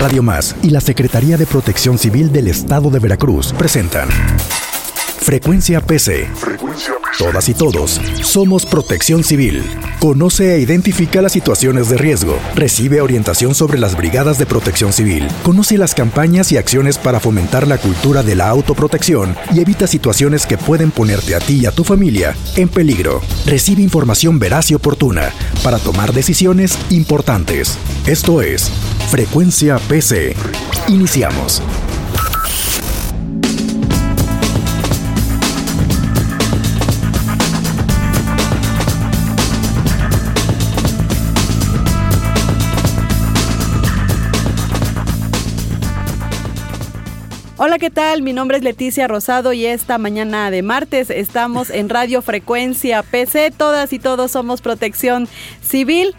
Radio Más y la Secretaría de Protección Civil del Estado de Veracruz presentan Frecuencia PC. Todas y todos somos protección civil. Conoce e identifica las situaciones de riesgo. Recibe orientación sobre las brigadas de protección civil. Conoce las campañas y acciones para fomentar la cultura de la autoprotección y evita situaciones que pueden ponerte a ti y a tu familia en peligro. Recibe información veraz y oportuna para tomar decisiones importantes. Esto es Frecuencia PC. Iniciamos. Hola, ¿qué tal? Mi nombre es Leticia Rosado y esta mañana de martes estamos en Radio Frecuencia PC. Todas y todos somos protección civil.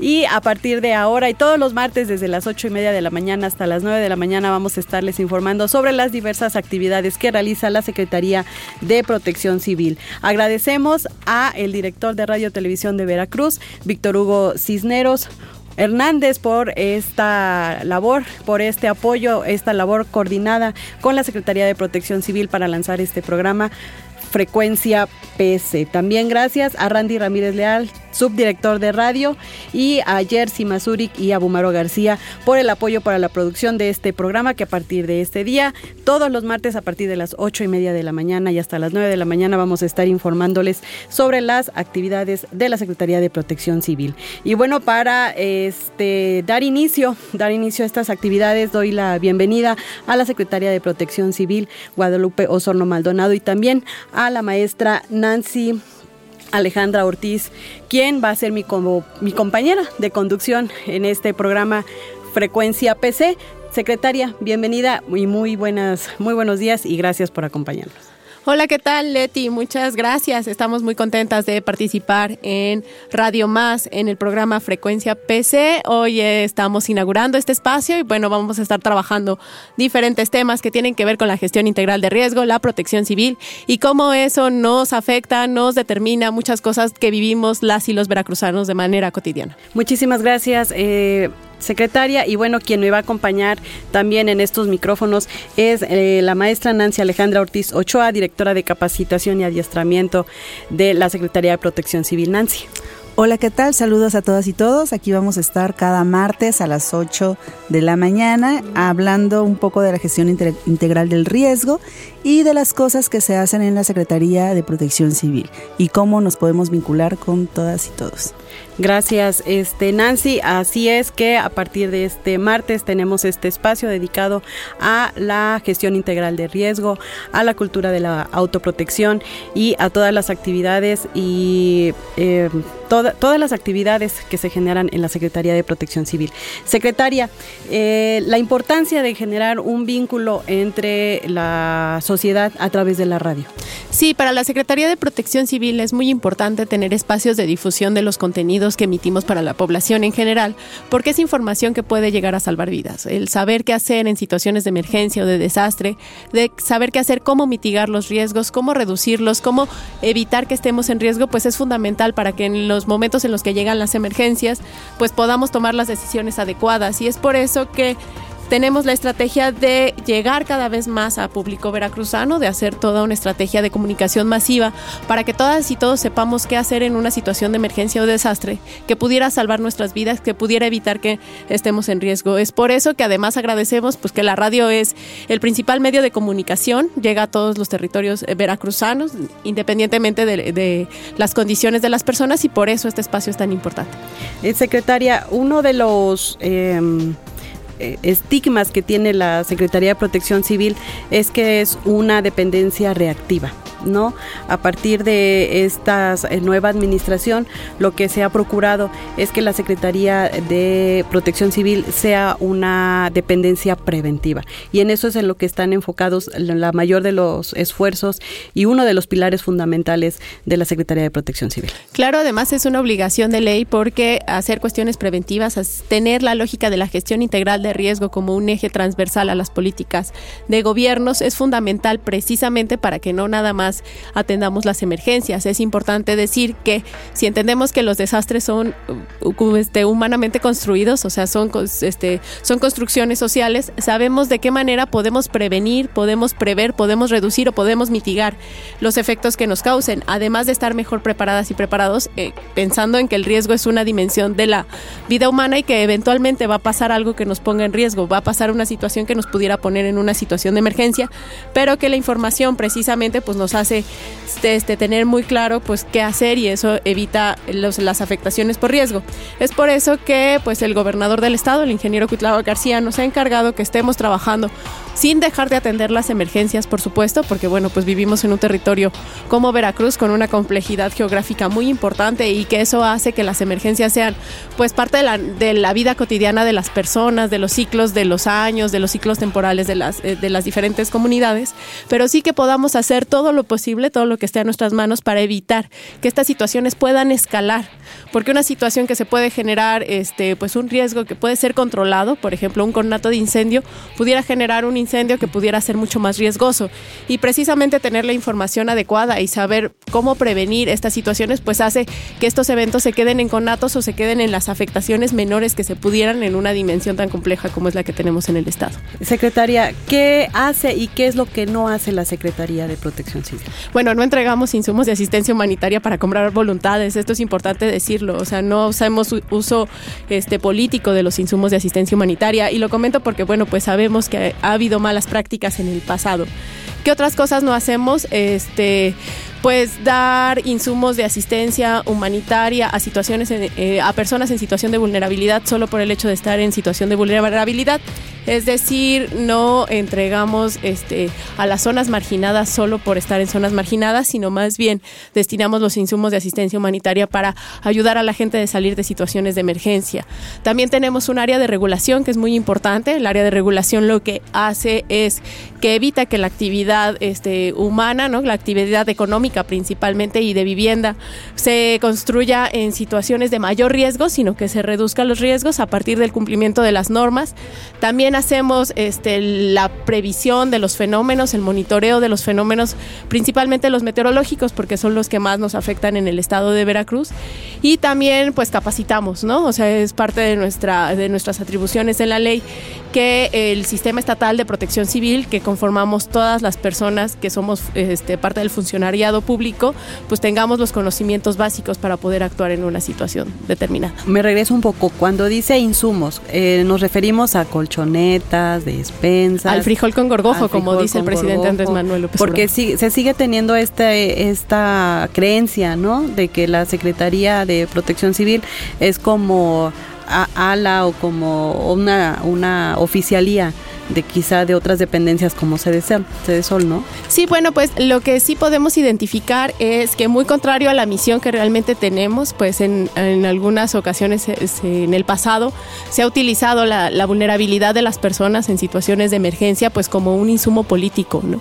Y a partir de ahora y todos los martes desde las ocho y media de la mañana hasta las 9 de la mañana vamos a estarles informando sobre las diversas actividades que realiza la Secretaría de Protección Civil. Agradecemos a el director de Radio Televisión de Veracruz, Víctor Hugo Cisneros. Hernández por esta labor, por este apoyo, esta labor coordinada con la Secretaría de Protección Civil para lanzar este programa Frecuencia PC. También gracias a Randy Ramírez Leal, subdirector de radio, y a Jersey Mazurik y a Bumaro García por el apoyo para la producción de este programa que a partir de este día, todos los martes a partir de las ocho y media de la mañana y hasta las 9 de la mañana vamos a estar informándoles sobre las actividades de la Secretaría de Protección Civil. Y bueno, para este dar inicio, dar inicio a estas actividades, doy la bienvenida a la Secretaría de Protección Civil, Guadalupe Osorno Maldonado, y también a la maestra Nancy Alejandra Ortiz, quien va a ser mi, como, mi compañera de conducción en este programa Frecuencia PC. Secretaria, bienvenida y muy buenas, muy buenos días y gracias por acompañarnos. Hola, ¿qué tal, Leti? Muchas gracias. Estamos muy contentas de participar en Radio Más, en el programa Frecuencia PC. Hoy estamos inaugurando este espacio y bueno, vamos a estar trabajando diferentes temas que tienen que ver con la gestión integral de riesgo, la protección civil y cómo eso nos afecta, nos determina muchas cosas que vivimos las y los veracruzanos de manera cotidiana. Muchísimas gracias. Eh, secretaria. Y bueno, quien me va a acompañar también en estos micrófonos es eh, la maestra Nancy Alejandra Ortiz Ochoa, directora de capacitación y adiestramiento de la Secretaría de Protección Civil. Nancy. Hola, ¿qué tal? Saludos a todas y todos. Aquí vamos a estar cada martes a las 8 de la mañana hablando un poco de la gestión integral del riesgo y de las cosas que se hacen en la Secretaría de Protección Civil y cómo nos podemos vincular con todas y todos. Gracias, este Nancy. Así es que a partir de este martes tenemos este espacio dedicado a la gestión integral de riesgo, a la cultura de la autoprotección y a todas las actividades y eh, todas las actividades que se generan en la Secretaría de Protección Civil. Secretaria, eh, la importancia de generar un vínculo entre la sociedad a través de la radio. Sí, para la Secretaría de Protección Civil es muy importante tener espacios de difusión de los contenidos que emitimos para la población en general, porque es información que puede llegar a salvar vidas. El saber qué hacer en situaciones de emergencia o de desastre, de saber qué hacer, cómo mitigar los riesgos, cómo reducirlos, cómo evitar que estemos en riesgo, pues es fundamental para que en los momentos en los que llegan las emergencias, pues podamos tomar las decisiones adecuadas. Y es por eso que tenemos la estrategia de llegar cada vez más a público veracruzano, de hacer toda una estrategia de comunicación masiva para que todas y todos sepamos qué hacer en una situación de emergencia o desastre que pudiera salvar nuestras vidas, que pudiera evitar que estemos en riesgo. Es por eso que además agradecemos pues que la radio es el principal medio de comunicación, llega a todos los territorios eh, veracruzanos, independientemente de, las condiciones de las personas y por eso este espacio es tan importante. Eh, secretaria, uno de los em, estigmas que tiene la Secretaría de Protección Civil es que es una dependencia reactiva. ¿No? A partir de esta eh, nueva administración, lo que se ha procurado es que la Secretaría de Protección Civil sea una dependencia preventiva. Y en eso es en lo que están enfocados la mayor de los esfuerzos y uno de los pilares fundamentales de la Secretaría de Protección Civil. Claro, además es una obligación de ley porque hacer cuestiones preventivas, tener la lógica de la gestión integral de riesgo como un eje transversal a las políticas de gobiernos es fundamental precisamente para que no nada más atendamos las emergencias. Es importante decir que si entendemos que los desastres son uh, este, humanamente construidos, o sea, son, este, son construcciones sociales, sabemos de qué manera podemos prevenir, podemos prever, podemos reducir o podemos mitigar los efectos que nos causen, además de estar mejor preparadas y preparados, eh, pensando en que el riesgo es una dimensión de la vida humana y que eventualmente va a pasar algo que nos ponga en riesgo, va a pasar una situación que nos pudiera poner en una situación de emergencia, pero que la información precisamente pues nos hace este, tener muy claro pues qué hacer y eso evita las afectaciones por riesgo. Es por eso que pues el gobernador del estado, el ingeniero Cuitlava García, nos ha encargado que estemos trabajando sin dejar de atender las emergencias, por supuesto, porque bueno, pues vivimos en un territorio como Veracruz con una complejidad geográfica muy importante y que eso hace que las emergencias sean pues parte de la, de la vida cotidiana de las personas, de los ciclos de los años, de los ciclos temporales de las, eh, de las diferentes comunidades, pero sí que podamos hacer todo lo posible, todo lo que esté a nuestras manos para evitar que estas situaciones puedan escalar, porque una situación que se puede generar este pues un riesgo que puede ser controlado, por ejemplo, un conato de incendio pudiera generar un incendio que pudiera ser mucho más riesgoso. Y precisamente tener la información adecuada y saber cómo prevenir estas situaciones, pues hace que estos eventos se queden en conatos o se queden en las afectaciones menores que se pudieran en una dimensión tan compleja como es la que tenemos en el Estado. Secretaria, ¿qué hace y qué es lo que no hace la Secretaría de Protección Civil? Bueno, no entregamos insumos de asistencia humanitaria para comprar voluntades, esto es importante decirlo, o sea, no hacemos uso este político de los insumos de asistencia humanitaria y lo comento porque bueno, pues sabemos que ha habido malas prácticas en el pasado. ¿Qué otras cosas no hacemos? Este, pues dar insumos de asistencia humanitaria a situaciones eh, a personas en situación de vulnerabilidad solo por el hecho de estar en situación de vulnerabilidad es decir no entregamos este a las zonas marginadas solo por estar en zonas marginadas sino más bien destinamos los insumos de asistencia humanitaria para ayudar a la gente de salir de situaciones de emergencia. También tenemos un área de regulación que es muy importante. El área de regulación lo que hace es que evita que la actividad este humana no la actividad económica principalmente y de vivienda se construya en situaciones de mayor riesgo, sino que se reduzcan los riesgos a partir del cumplimiento de las normas. También hacemos este, la previsión de los fenómenos, el monitoreo de los fenómenos, principalmente los meteorológicos, porque son los que más nos afectan en el estado de Veracruz. Y también pues capacitamos, ¿no? O sea, es parte de, nuestra, de nuestras atribuciones en la ley que el sistema estatal de protección civil, que conformamos todas las personas que somos este, parte del funcionariado público, pues tengamos los conocimientos básicos para poder actuar en una situación determinada. Me regreso un poco, cuando dice insumos, eh, nos referimos a colchonetas, despensas. Al frijol con gorgojo, como dice el presidente Andrés Manuel López Porque se sigue teniendo este, esta creencia, ¿no? De que la Secretaría de Protección Civil es como ala o como una, una oficialía de quizá de otras dependencias como sede Sol, ¿no? Sí, bueno, pues lo que sí podemos identificar es que muy contrario a la misión que realmente tenemos, pues en, en algunas ocasiones en el pasado se ha utilizado la, la, vulnerabilidad de las personas en situaciones de emergencia pues como un insumo político, ¿no?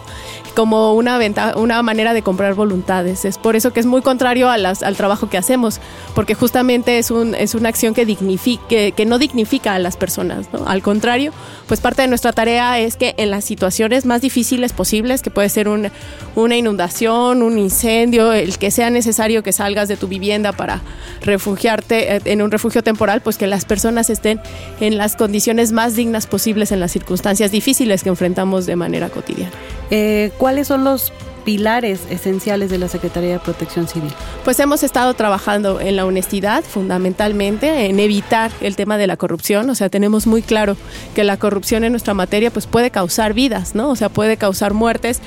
Como una, venta, una manera de comprar voluntades. Es por eso que es muy contrario a las, al trabajo que hacemos, porque justamente es, un, es una acción que, dignifique, que no dignifica a las personas, ¿no? Al contrario, pues parte de nuestra tarea es que en las situaciones más difíciles posibles, que puede ser una inundación, un incendio, el que sea necesario que salgas de tu vivienda para refugiarte eh, en un refugio temporal, pues que las personas estén en las condiciones más dignas posibles en las circunstancias difíciles que enfrentamos de manera cotidiana. Eh, ¿Cuáles son los pilares esenciales de la Secretaría de Protección Civil? Pues hemos estado trabajando en la honestidad, fundamentalmente, en evitar el tema de la corrupción. O sea, tenemos muy claro que la corrupción en nuestra materia pues puede causar vidas, ¿no? O sea, puede causar muertes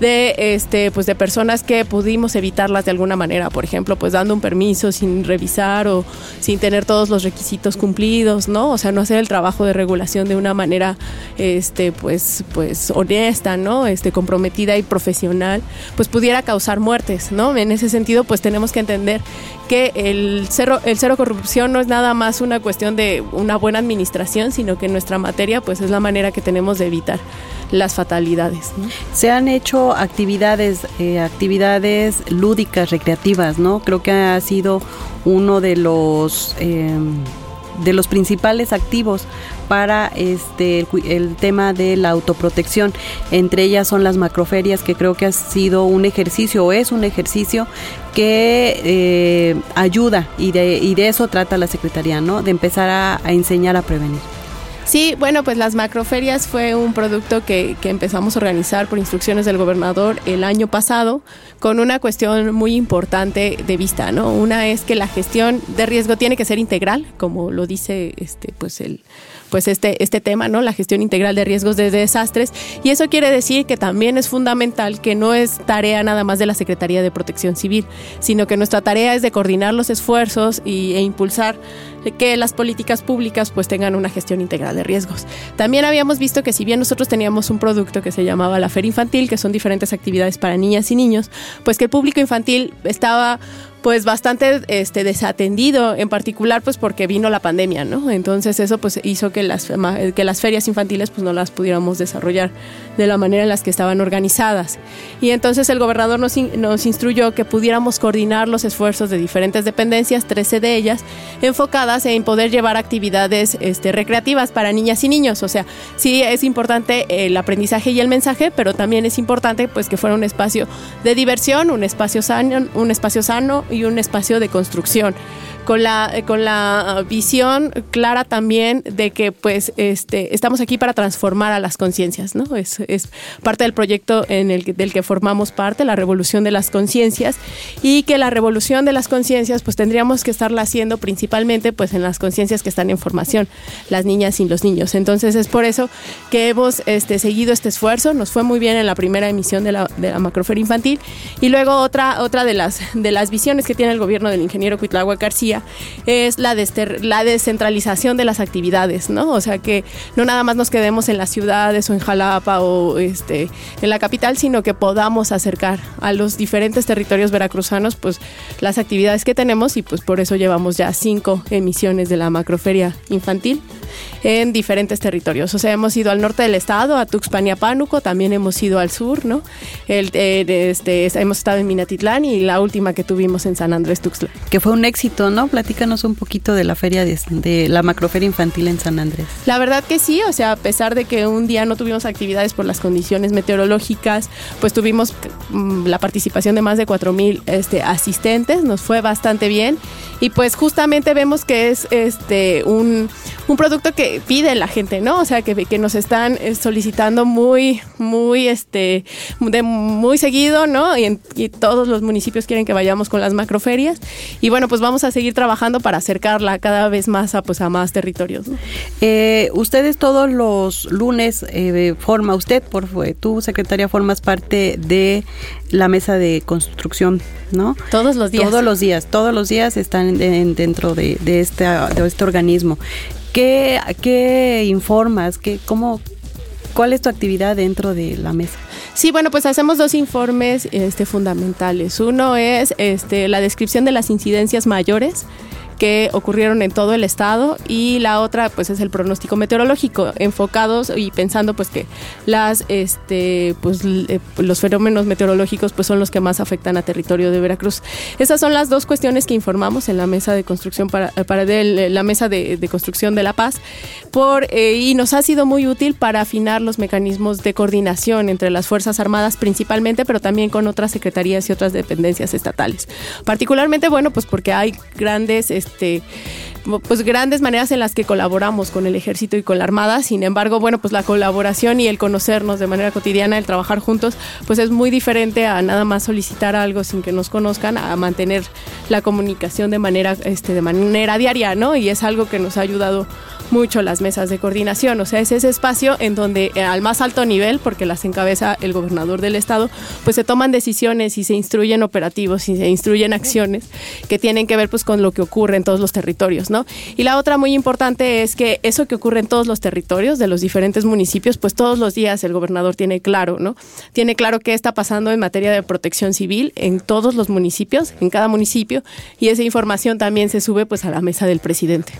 de este pues de personas que pudimos evitarlas de alguna manera, por ejemplo, pues dando un permiso sin revisar o sin tener todos los requisitos cumplidos, ¿no? O sea, no hacer el trabajo de regulación de una manera este pues pues honesta, ¿no? Este comprometida y profesional pues pudiera causar muertes, ¿no? En ese sentido, pues tenemos que entender que el cero, el cero corrupción no es nada más una cuestión de una buena administración, sino que nuestra materia, pues es la manera que tenemos de evitar las fatalidades. Se han hecho actividades, eh, actividades lúdicas, recreativas, ¿no? Creo que ha sido uno de los... Eh, de los principales activos para este el, tema de la autoprotección. Entre ellas son las macroferias, que creo que ha sido un ejercicio o es un ejercicio que eh, ayuda y de, y de eso trata la Secretaría, ¿no? De empezar a enseñar a prevenir. Sí, bueno, pues las macroferias fue un producto que, que, empezamos a organizar por instrucciones del gobernador el año pasado con una cuestión muy importante de vista, ¿no? Una es que la gestión de riesgo tiene que ser integral, como lo dice este, pues el pues este, este tema, ¿no? La gestión integral de riesgos de desastres. Y eso quiere decir que también es fundamental que no es tarea nada más de la Secretaría de Protección Civil, sino que nuestra tarea es de coordinar los esfuerzos y, e impulsar que las políticas públicas pues tengan una gestión integral de riesgos. También habíamos visto que si bien nosotros teníamos un producto que se llamaba la Feria Infantil, que son diferentes actividades para niñas y niños, pues que el público infantil estaba pues bastante este, desatendido, en particular pues porque vino la pandemia, ¿no? Entonces eso pues hizo que las, que las ferias infantiles pues no las pudiéramos desarrollar de la manera en las que estaban organizadas. Y entonces el gobernador nos, nos instruyó que pudiéramos coordinar los esfuerzos de diferentes dependencias, 13 de ellas, enfocadas en poder llevar actividades este, recreativas para niñas y niños. O sea, sí es importante el aprendizaje y el mensaje, pero también es importante pues que fuera un espacio de diversión, un espacio sano, un espacio sano y un espacio de construcción con la, con la visión clara también de que pues este, estamos aquí para transformar a las conciencias, ¿no? Es, es, parte del proyecto en el, del que formamos parte, la revolución de las conciencias, y que la revolución de las conciencias pues tendríamos que estarla haciendo principalmente pues en las conciencias que están en formación, las niñas y los niños. Entonces es por eso que hemos este, seguido este esfuerzo, nos fue muy bien en la primera emisión de la, de la macroferia infantil, y luego otra, otra de, las, de las visiones que tiene el gobierno del ingeniero Cuitlagua García es la, la descentralización de las actividades, ¿no? O sea, que no nada más nos quedemos en las ciudades o en Jalapa o este, en la capital, sino que podamos acercar a los diferentes territorios veracruzanos pues las actividades que tenemos y pues por eso llevamos ya cinco emisiones de la macroferia infantil en diferentes territorios. O sea, hemos ido al norte del estado, a Tuxpan y a Pánuco, también hemos ido al sur, ¿no? El, este, hemos estado en Minatitlán y la última que tuvimos en San Andrés Tuxtla. Que fue un éxito, ¿no? Platícanos un poquito de la feria de, la macroferia infantil en San Andrés. La verdad que sí, o sea, a pesar de que un día no tuvimos actividades por las condiciones meteorológicas, pues tuvimos mm, la participación de más de 4.000 este, asistentes, nos fue bastante bien y pues justamente vemos que es este un, un producto que pide la gente, ¿no? O sea, que, que nos están eh, solicitando muy, muy, este, de muy seguido, ¿no? Y, todos los municipios quieren que vayamos con las macroferias. Y bueno, pues vamos a seguir trabajando para acercarla cada vez más a, pues, a más territorios. Eh, ustedes todos los lunes eh, forma, usted, por tu secretaria, formas parte de la mesa de construcción, ¿no? Todos los días. Todos los días, todos los días están dentro de, de, este, de este organismo. ¿Qué, qué informas? ¿Qué, cómo, ¿Cuál es tu actividad dentro de la mesa? Sí, bueno, pues hacemos dos informes este, fundamentales. Uno es este, la descripción de las incidencias mayores que ocurrieron en todo el estado y la otra pues es el pronóstico meteorológico enfocados y pensando pues que las este pues eh, los fenómenos meteorológicos pues son los que más afectan a territorio de Veracruz. Esas son las dos cuestiones que informamos en la mesa de construcción para, para la mesa de, construcción de la paz por eh, y nos ha sido muy útil para afinar los mecanismos de coordinación entre las fuerzas armadas principalmente pero también con otras secretarías y otras dependencias estatales. Particularmente bueno pues porque hay grandes este, este pues grandes maneras en las que colaboramos con el ejército y con la armada. Sin embargo, bueno, pues la colaboración y el conocernos de manera cotidiana, el trabajar juntos, pues es muy diferente a nada más solicitar algo sin que nos conozcan, a mantener la comunicación de manera, este, de manera diaria, ¿no? Y es algo que nos ha ayudado mucho las mesas de coordinación, o sea, es ese espacio en donde eh, al más alto nivel, porque las encabeza el gobernador del estado, pues se toman decisiones y se instruyen operativos y se instruyen acciones que tienen que ver pues con lo que ocurre en todos los territorios. Y la otra muy importante es que eso que ocurre en todos los territorios de los diferentes municipios, pues todos los días el gobernador tiene claro, ¿no? Tiene claro qué está pasando en materia de protección civil en todos los municipios, en cada municipio, y esa información también se sube pues a la mesa del presidente.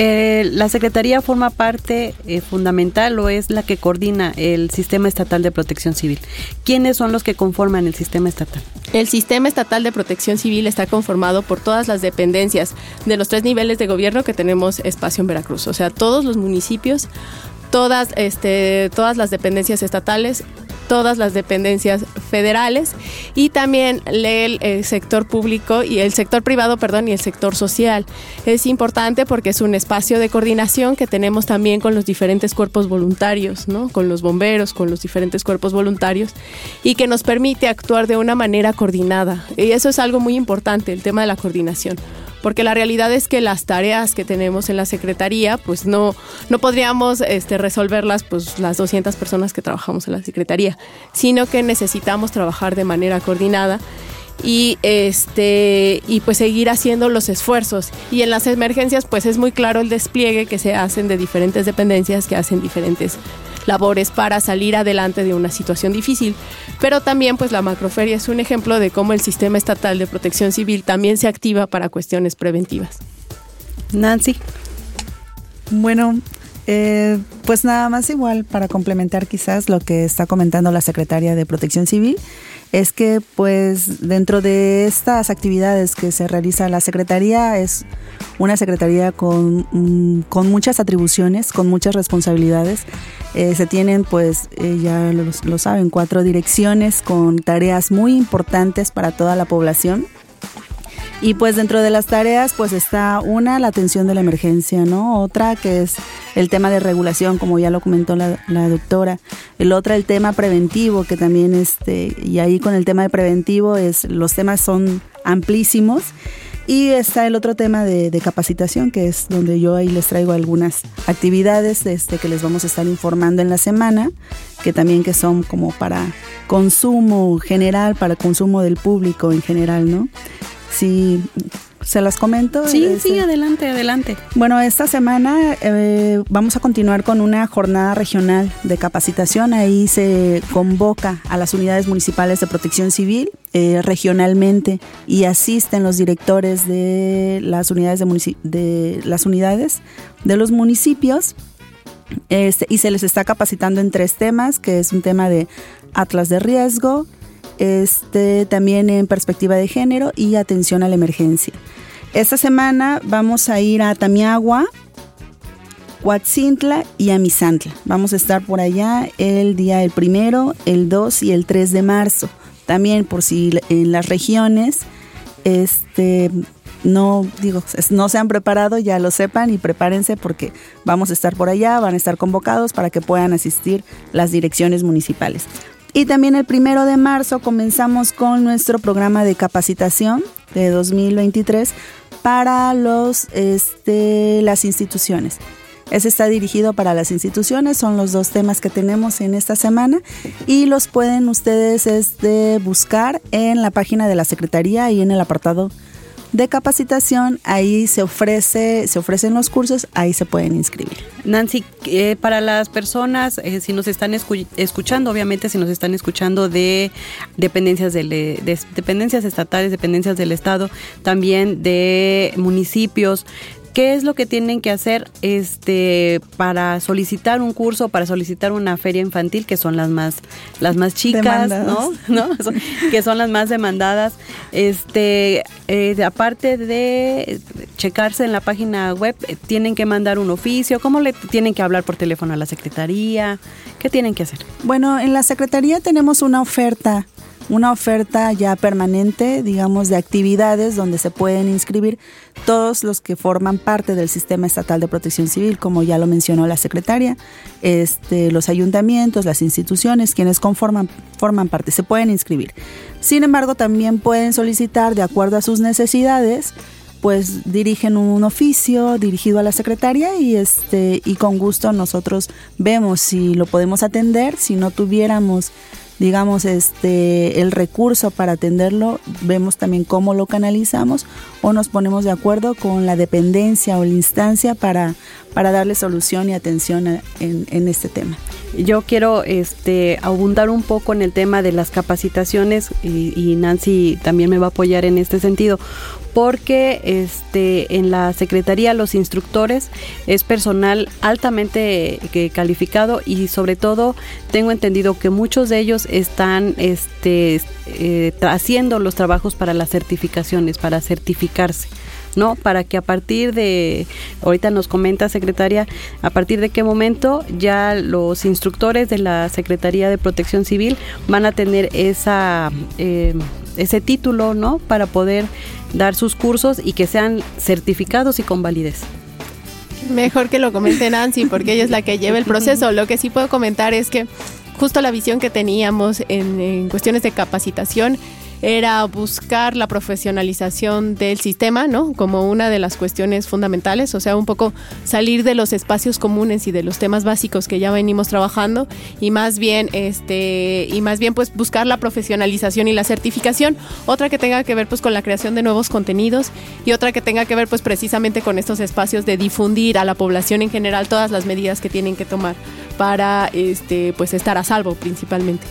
Eh, la Secretaría forma parte eh, fundamental o es la que coordina el Sistema Estatal de Protección Civil. ¿Quiénes son los que conforman el sistema estatal? El Sistema Estatal de Protección Civil está conformado por todas las dependencias de los tres niveles de gobierno que tenemos espacio en Veracruz, o sea, todos los municipios, todas, este, todas las dependencias estatales, todas las dependencias federales y también el, el, sector público y el sector privado, perdón, y el sector social. Es importante porque es un espacio de coordinación que tenemos también con los diferentes cuerpos voluntarios, ¿no? Con los bomberos, con los diferentes cuerpos voluntarios y que nos permite actuar de una manera coordinada. Y eso es algo muy importante, el tema de la coordinación porque la realidad es que las tareas que tenemos en la Secretaría, pues no, no podríamos este, resolverlas pues las 200 personas que trabajamos en la Secretaría, sino que necesitamos trabajar de manera coordinada y este y pues seguir haciendo los esfuerzos. Y en las emergencias pues es muy claro el despliegue que se hacen de diferentes dependencias que hacen diferentes labores para salir adelante de una situación difícil. Pero también pues la macroferia es un ejemplo de cómo el sistema estatal de protección civil también se activa para cuestiones preventivas. Nancy. Bueno, eh, pues nada más igual para complementar quizás lo que está comentando la secretaria de Protección Civil es que pues dentro de estas actividades que se realiza la Secretaría es una Secretaría con, mm, con muchas atribuciones, con muchas responsabilidades. Eh, se tienen pues, eh, ya lo, lo saben, cuatro direcciones con tareas muy importantes para toda la población. Y pues dentro de las tareas pues está una, la atención de la emergencia, ¿no? Otra que es el tema de regulación, como ya lo comentó la, la, doctora. El otro, el tema preventivo, que también este, y ahí con el tema de preventivo es, los temas son amplísimos. Y está el otro tema de, capacitación, que es donde yo ahí les traigo algunas actividades este, que les vamos a estar informando en la semana, que también que son como para consumo general, para consumo del público en general, ¿no? Sí, se las comento. Sí, este, sí, adelante, adelante. Bueno, esta semana eh, vamos a continuar con una jornada regional de capacitación. Ahí se convoca a las unidades municipales de protección civil eh, regionalmente y asisten los directores de las unidades de, de las unidades de los municipios este, y se les está capacitando en tres temas, que es un tema de atlas de riesgo, este, también en perspectiva de género y atención a la emergencia. Esta semana vamos a ir a Tamiagua, Huatzintla y a Misantla. Vamos a estar por allá el día el primero, el 2 y el 3 de marzo. También por si en las regiones este, no digo no se han preparado ya lo sepan y prepárense porque vamos a estar por allá van a estar convocados para que puedan asistir las direcciones municipales y también el primero de marzo comenzamos con nuestro programa de capacitación de 2023 para los, este, las instituciones. Ese está dirigido para las instituciones, son los dos temas que tenemos en esta semana y los pueden ustedes este, buscar en la página de la Secretaría y en el apartado de capacitación, ahí se ofrece, se ofrecen los cursos, ahí se pueden inscribir. Nancy, eh, para las personas, eh, si nos están escuchando, obviamente si nos están escuchando de dependencias de dependencias estatales, dependencias del estado, también de municipios, ¿Qué es lo que tienen que hacer este para solicitar un curso, para solicitar una feria infantil, que son las más, las más chicas, ¿no? ¿no? que son las más demandadas? Este, eh, aparte de checarse en la página web, eh, tienen que mandar un oficio, ¿cómo le tienen que hablar por teléfono a la secretaría? ¿Qué tienen que hacer? Bueno, en la secretaría tenemos una oferta una oferta ya permanente, digamos, de actividades donde se pueden inscribir todos los que forman parte del sistema estatal de protección civil, como ya lo mencionó la secretaria, este, los ayuntamientos, las instituciones, quienes conforman, forman parte, se pueden inscribir. Sin embargo, también pueden solicitar, de acuerdo a sus necesidades, pues dirigen un oficio dirigido a la secretaria y este y con gusto nosotros vemos si lo podemos atender si no tuviéramos digamos, este, el recurso para atenderlo, vemos también cómo lo canalizamos o nos ponemos de acuerdo con la dependencia o la instancia para, para darle solución y atención en, este tema. Yo quiero este, abundar un poco en el tema de las capacitaciones y, y Nancy también me va a apoyar en este sentido, porque este en la secretaría los instructores es personal altamente eh, calificado y sobre todo tengo entendido que muchos de ellos están este eh, haciendo los trabajos para las certificaciones para certificarse ¿no? Para que a partir de, ahorita nos comenta secretaria, a partir de qué momento ya los instructores de la Secretaría de Protección Civil van a tener esa, eh, ese título, ¿no? Para poder dar sus cursos y que sean certificados y con validez. Mejor que lo comente Nancy, porque ella es la que lleva el proceso. Lo que sí puedo comentar es que justo la visión que teníamos en, en cuestiones de capacitación era buscar la profesionalización del sistema, ¿no? Como una de las cuestiones fundamentales, o sea, un poco salir de los espacios comunes y de los temas básicos que ya venimos trabajando y más bien este y más bien pues buscar la profesionalización y la certificación, otra que tenga que ver pues con la creación de nuevos contenidos y otra que tenga que ver pues precisamente con estos espacios de difundir a la población en general todas las medidas que tienen que tomar para este pues estar a salvo principalmente.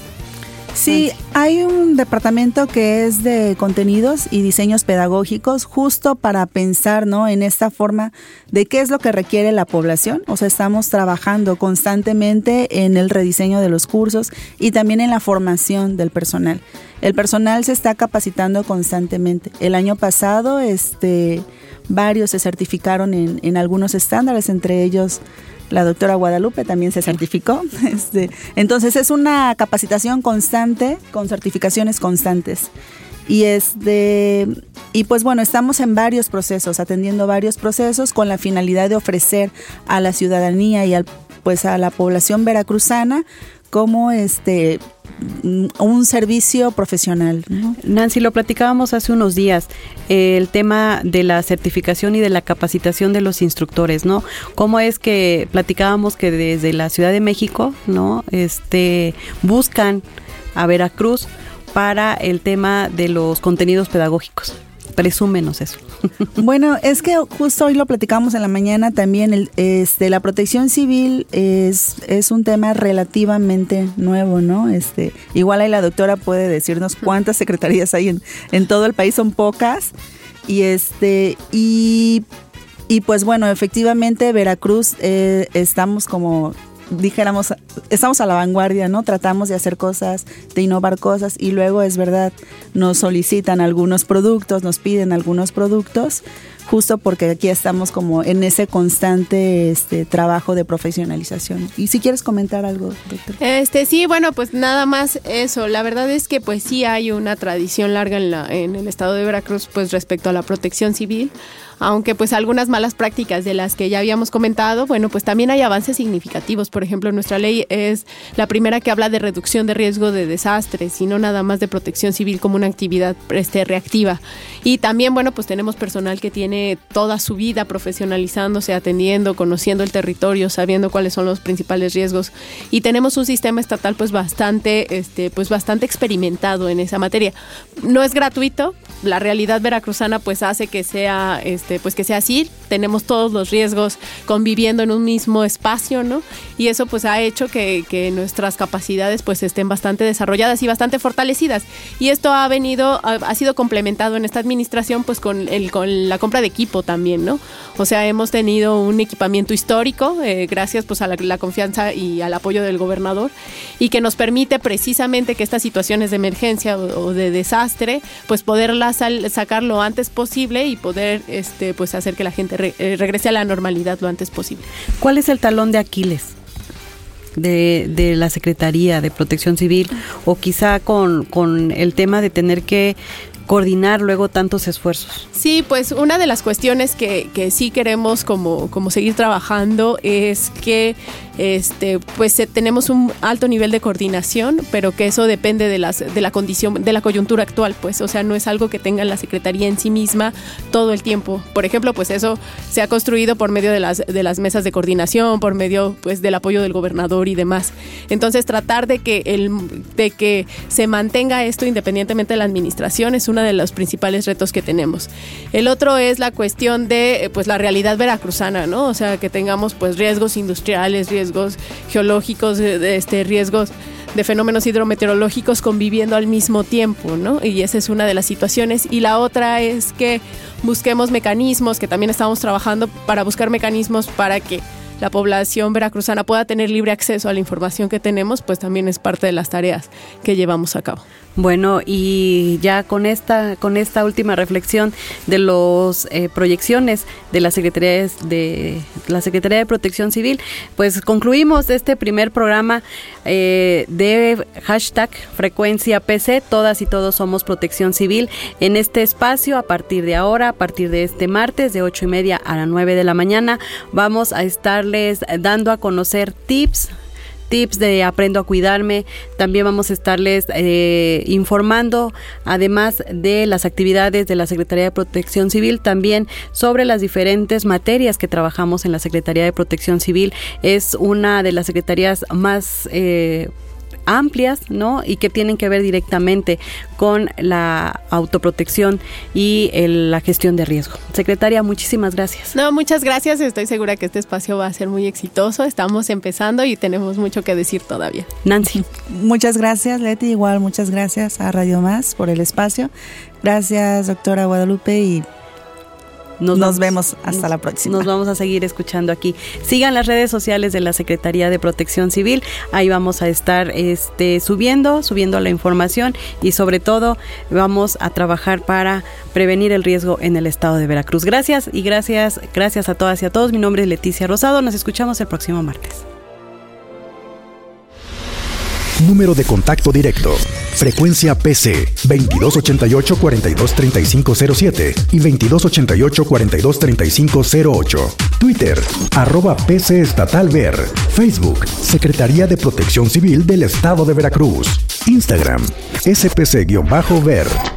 Sí, hay un departamento que es de contenidos y diseños pedagógicos justo para pensar, ¿no? En esta forma de qué es lo que requiere la población. O sea, estamos trabajando constantemente en el rediseño de los cursos y también en la formación del personal. El personal se está capacitando constantemente. El año pasado, este, varios se certificaron en, en algunos estándares, entre ellos la doctora Guadalupe también se certificó. Este, entonces es una capacitación constante con certificaciones constantes. Y este y pues bueno, estamos en varios procesos, atendiendo varios procesos con la finalidad de ofrecer a la ciudadanía y al pues a la población veracruzana como este un servicio profesional. Nancy, lo platicábamos hace unos días, el tema de la certificación y de la capacitación de los instructores, ¿no? ¿Cómo es que platicábamos que desde la Ciudad de México, ¿no? Este, buscan a Veracruz para el tema de los contenidos pedagógicos presúmenos eso. Bueno, es que justo hoy lo platicamos en la mañana también, el, este, la protección civil es, es un tema relativamente nuevo, ¿no? Este, igual ahí la doctora puede decirnos cuántas secretarías hay en, en todo el país, son pocas. Y este, y, y pues bueno, efectivamente Veracruz eh, estamos como dijéramos, estamos a la vanguardia, ¿no? Tratamos de hacer cosas, de innovar cosas y luego es verdad, nos solicitan algunos productos, nos piden algunos productos, justo porque aquí estamos como en ese constante este trabajo de profesionalización. Y si quieres comentar algo, doctor. Este sí, bueno, pues nada más eso. La verdad es que pues sí hay una tradición larga en la en el estado de Veracruz pues respecto a la protección civil aunque pues algunas malas prácticas de las que ya habíamos comentado, bueno, pues también hay avances significativos. Por ejemplo, nuestra ley es la primera que habla de reducción de riesgo de desastres y no nada más de protección civil como una actividad este, reactiva. Y también, bueno, pues tenemos personal que tiene toda su vida profesionalizándose, atendiendo, conociendo el territorio, sabiendo cuáles son los principales riesgos. Y tenemos un sistema estatal pues bastante, este, pues bastante experimentado en esa materia. No es gratuito, la realidad veracruzana pues hace que sea este pues que sea así. Tenemos todos los riesgos conviviendo en un mismo espacio no y eso pues ha hecho que, que nuestras capacidades pues estén bastante desarrolladas y bastante fortalecidas. Y esto ha venido ha, sido complementado en esta administración pues con el con la compra de equipo también no o sea hemos tenido un equipamiento histórico eh, gracias pues a la, la confianza y al apoyo del gobernador y que nos permite precisamente que estas situaciones de emergencia o, o de desastre pues poderla sacar lo antes posible y poder este, pues hacer que la gente eh, regrese a la normalidad lo antes posible. ¿Cuál es el talón de Aquiles? De, de, la Secretaría de Protección Civil o quizá con, con el tema de tener que coordinar luego tantos esfuerzos? Sí, pues una de las cuestiones que, que sí queremos como, como seguir trabajando es que este, pues eh, tenemos un alto nivel de coordinación, pero que eso depende de, las, de la condición, de la coyuntura actual, pues, o sea, no es algo que tenga la Secretaría en sí misma todo el tiempo. Por ejemplo, pues eso se ha construido por medio de las, de las mesas de coordinación, por medio pues del apoyo del gobernador y demás. Entonces, tratar de que, el, de que se mantenga esto independientemente de la administración es uno de los principales retos que tenemos. El otro es la cuestión de pues la realidad veracruzana, ¿no? O sea, que tengamos pues riesgos industriales, riesgos geológicos, de, este, riesgos de fenómenos hidrometeorológicos conviviendo al mismo tiempo, ¿no? Y esa es una de las situaciones. Y la otra es que busquemos mecanismos, que también estamos trabajando para buscar mecanismos para que la población veracruzana pueda tener libre acceso a la información que tenemos, pues también es parte de las tareas que llevamos a cabo. Bueno, y ya con esta, con esta última reflexión de las eh, proyecciones de la Secretaría de la Secretaría de Protección Civil, pues concluimos este primer programa eh, de hashtag frecuencia PC. Todas y todos somos Protección Civil en este espacio a partir de ahora, a partir de este martes de ocho y media a las 9 de la mañana, vamos a estarles dando a conocer tips tips de Aprendo a Cuidarme. También vamos a estarles eh, informando, además de las actividades de la Secretaría de Protección Civil, también sobre las diferentes materias que trabajamos en la Secretaría de Protección Civil. Es una de las secretarías más... Eh, amplias, ¿no? Y que tienen que ver directamente con la autoprotección y la gestión de riesgo. Secretaria, muchísimas gracias. No, muchas gracias. Estoy segura que este espacio va a ser muy exitoso. Estamos empezando y tenemos mucho que decir todavía. Nancy. Muchas gracias, Leti. Igual, muchas gracias a Radio Más por el espacio. Gracias, doctora Guadalupe, y nos, vemos hasta la próxima. Nos vamos a seguir escuchando aquí. Sigan las redes sociales de la Secretaría de Protección Civil. Ahí vamos a estar este, subiendo, subiendo la información y sobre todo vamos a trabajar para prevenir el riesgo en el estado de Veracruz. Gracias y gracias, gracias a todas y a todos. Mi nombre es Leticia Rosado. Nos escuchamos el próximo martes. Número de contacto directo. Frecuencia PC 2288-423507 y 2288-423508. Twitter, arroba PC Estatal Ver. Facebook, Secretaría de Protección Civil del Estado de Veracruz. Instagram, SPC-Ver.